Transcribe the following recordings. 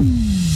Mm.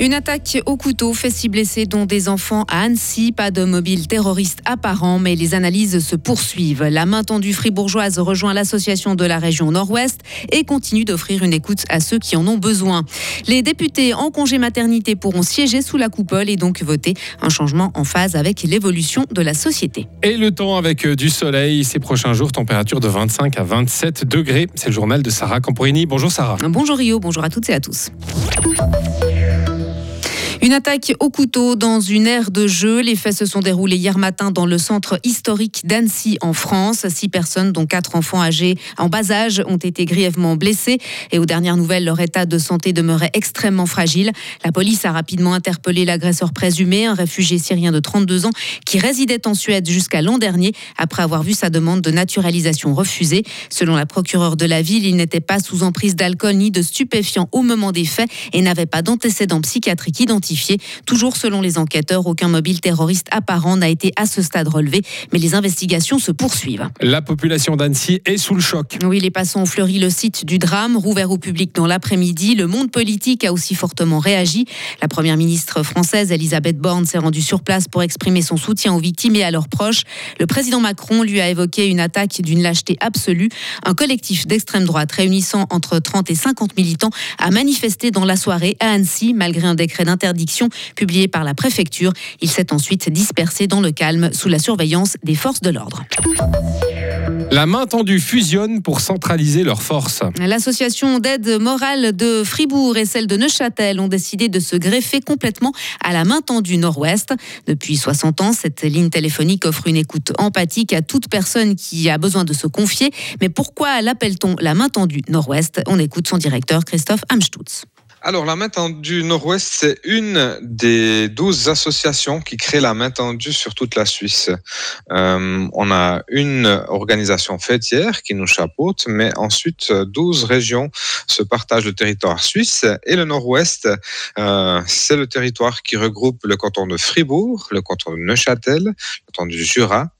Une attaque au couteau fait six blessés, dont des enfants à Annecy. Pas de mobile terroriste apparent, mais les analyses se poursuivent. La main tendue fribourgeoise rejoint l'association de la région Nord-Ouest et continue d'offrir une écoute à ceux qui en ont besoin. Les députés en congé maternité pourront siéger sous la coupole et donc voter un changement en phase avec l'évolution de la société. Et le temps avec euh, du soleil ces prochains jours, température de 25 à 27 degrés. C'est le journal de Sarah Camporini. Bonjour Sarah. Bonjour Rio, bonjour à toutes et à tous. Une attaque au couteau dans une aire de jeu. Les faits se sont déroulés hier matin dans le centre historique d'Annecy en France. Six personnes, dont quatre enfants âgés en bas âge, ont été grièvement blessés. Et aux dernières nouvelles, leur état de santé demeurait extrêmement fragile. La police a rapidement interpellé l'agresseur présumé, un réfugié syrien de 32 ans qui résidait en Suède jusqu'à l'an dernier après avoir vu sa demande de naturalisation refusée. Selon la procureure de la ville, il n'était pas sous emprise d'alcool ni de stupéfiants au moment des faits et n'avait pas d'antécédents psychiatriques identifiés. Toujours selon les enquêteurs, aucun mobile terroriste apparent n'a été à ce stade relevé, mais les investigations se poursuivent. La population d'Annecy est sous le choc. Oui, les passants ont fleuri le site du drame, rouvert au public dans l'après-midi. Le monde politique a aussi fortement réagi. La première ministre française, Elisabeth Borne, s'est rendue sur place pour exprimer son soutien aux victimes et à leurs proches. Le président Macron lui a évoqué une attaque d'une lâcheté absolue. Un collectif d'extrême droite réunissant entre 30 et 50 militants a manifesté dans la soirée à Annecy, malgré un décret d'interdit publié par la préfecture. Il s'est ensuite dispersé dans le calme sous la surveillance des forces de l'ordre. La main tendue fusionne pour centraliser leurs forces. L'association d'aide morale de Fribourg et celle de Neuchâtel ont décidé de se greffer complètement à la main tendue Nord-Ouest. Depuis 60 ans, cette ligne téléphonique offre une écoute empathique à toute personne qui a besoin de se confier. Mais pourquoi l'appelle-t-on la main tendue Nord-Ouest? On écoute son directeur Christophe Amstutz. Alors, la main tendue Nord-Ouest, c'est une des douze associations qui crée la main tendue sur toute la Suisse. Euh, on a une organisation fêtière qui nous chapeaute, mais ensuite, douze régions se partagent le territoire suisse. Et le Nord-Ouest, euh, c'est le territoire qui regroupe le canton de Fribourg, le canton de Neuchâtel, le canton du Jura,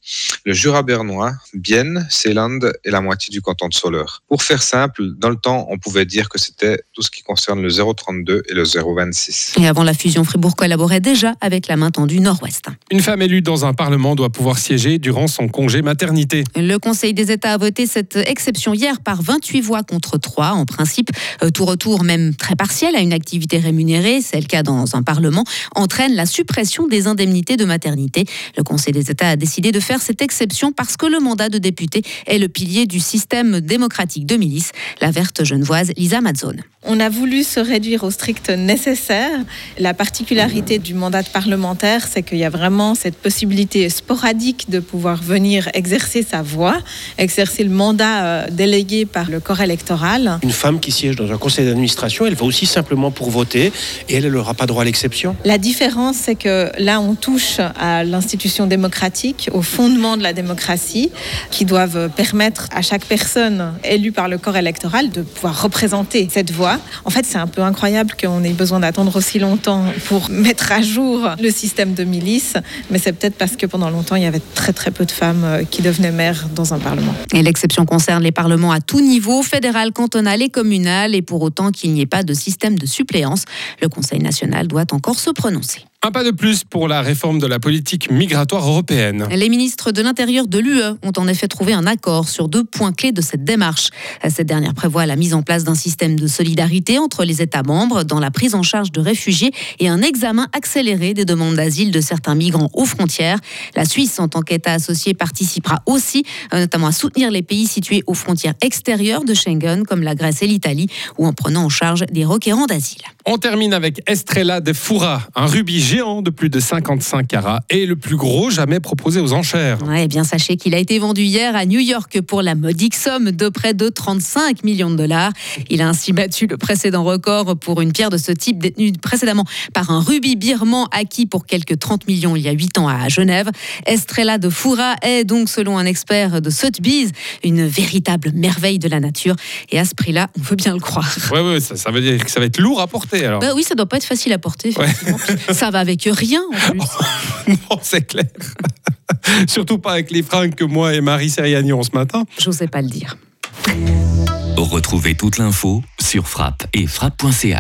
le Jura bernois, Bienne, Seeland et la moitié du canton de Soleure. Pour faire simple, dans le temps, on pouvait dire que c'était tout ce qui concerne le 0 032 et le 026. Et avant la fusion, Fribourg collaborait déjà avec la main tendue Nord-Ouest. Une femme élue dans un parlement doit pouvoir siéger durant son congé maternité. Le Conseil des États a voté cette exception hier par 28 voix contre 3. En principe, euh, tout retour, même très partiel, à une activité rémunérée, c'est le cas dans un parlement, entraîne la suppression des indemnités de maternité. Le Conseil des États a décidé de faire cette exception parce que le mandat de député est le pilier du système démocratique de milice. La verte genevoise Lisa Mazzone. On a voulu se réduire au strict nécessaire. La particularité du mandat parlementaire, c'est qu'il y a vraiment cette possibilité sporadique de pouvoir venir exercer sa voix, exercer le mandat euh, délégué par le corps électoral. Une femme qui siège dans un conseil d'administration, elle va aussi simplement pour voter et elle n'aura pas droit à l'exception. La différence, c'est que là, on touche à l'institution démocratique, au fondement de la démocratie, qui doivent permettre à chaque personne élue par le corps électoral de pouvoir représenter cette voix en fait, c'est un peu incroyable qu'on ait besoin d'attendre aussi longtemps pour mettre à jour le système de milice, mais c'est peut-être parce que pendant longtemps, il y avait très très peu de femmes euh, qui devenaient maires dans un parlement. Et l'exception concerne les parlements à tout niveau, fédéral, cantonal et communal, et pour autant qu'il n'y ait pas de système de suppléance, le Conseil national doit encore se prononcer. Un pas de plus pour la réforme de la politique migratoire européenne. Les ministres de l'Intérieur de l'UE ont en effet trouvé un accord sur deux points clés de cette démarche. Cette dernière prévoit la mise en place d'un système de solidarité entre les États membres dans la prise en charge de réfugiés et un examen accéléré des demandes d'asile de certains migrants aux frontières. La Suisse, en tant qu'État associé, participera aussi euh, notamment à soutenir les pays situés aux frontières extérieures de Schengen, comme la Grèce et l'Italie, ou en prenant en charge des requérants d'asile. On termine avec Estrella de Fura, un rubis géant de plus de 55 carats et le plus gros jamais proposé aux enchères. Ouais, bien sachez qu'il a été vendu hier à New York pour la modique somme de près de 35 millions de dollars. Il a ainsi battu le précédent record pour une pierre de ce type détenue précédemment par un rubis birman acquis pour quelques 30 millions il y a 8 ans à Genève. Estrella de Fura est donc, selon un expert de Sotheby's, une véritable merveille de la nature. Et à ce prix-là, on veut bien le croire. Ouais, ouais, ça, ça veut dire que ça va être lourd à porter. Porter alors. Bah oui, ça doit pas être facile à porter. effectivement. Ça va avec rien en plus. non, c'est clair. Surtout pas avec les fringues que moi et Marie Seriani ont ce matin. J'osais pas le dire. Retrouvez toute l'info sur frappe et frappe.ch.